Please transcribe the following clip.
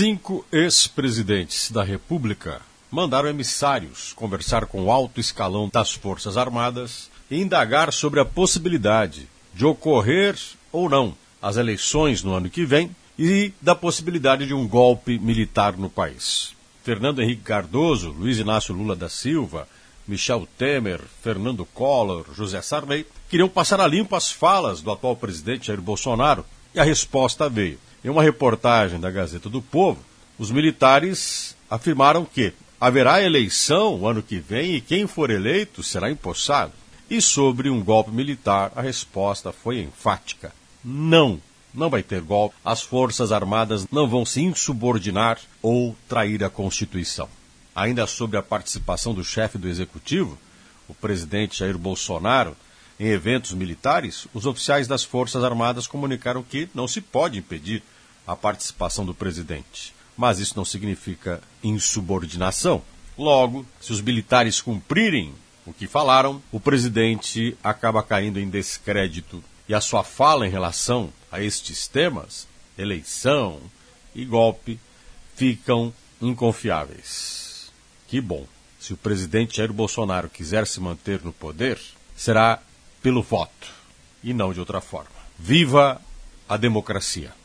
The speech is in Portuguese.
Cinco ex-presidentes da República mandaram emissários conversar com o alto escalão das Forças Armadas e indagar sobre a possibilidade de ocorrer ou não as eleições no ano que vem e da possibilidade de um golpe militar no país. Fernando Henrique Cardoso, Luiz Inácio Lula da Silva, Michel Temer, Fernando Collor, José Sarney queriam passar a limpo as falas do atual presidente Jair Bolsonaro e a resposta veio. Em uma reportagem da Gazeta do Povo, os militares afirmaram que haverá eleição o ano que vem e quem for eleito será empossado. E sobre um golpe militar, a resposta foi enfática: não, não vai ter golpe. As Forças Armadas não vão se insubordinar ou trair a Constituição. Ainda sobre a participação do chefe do executivo, o presidente Jair Bolsonaro, em eventos militares, os oficiais das Forças Armadas comunicaram que não se pode impedir a participação do presidente. Mas isso não significa insubordinação. Logo, se os militares cumprirem o que falaram, o presidente acaba caindo em descrédito e a sua fala em relação a estes temas, eleição e golpe, ficam inconfiáveis. Que bom! Se o presidente Jair Bolsonaro quiser se manter no poder, será pelo voto e não de outra forma. Viva a democracia!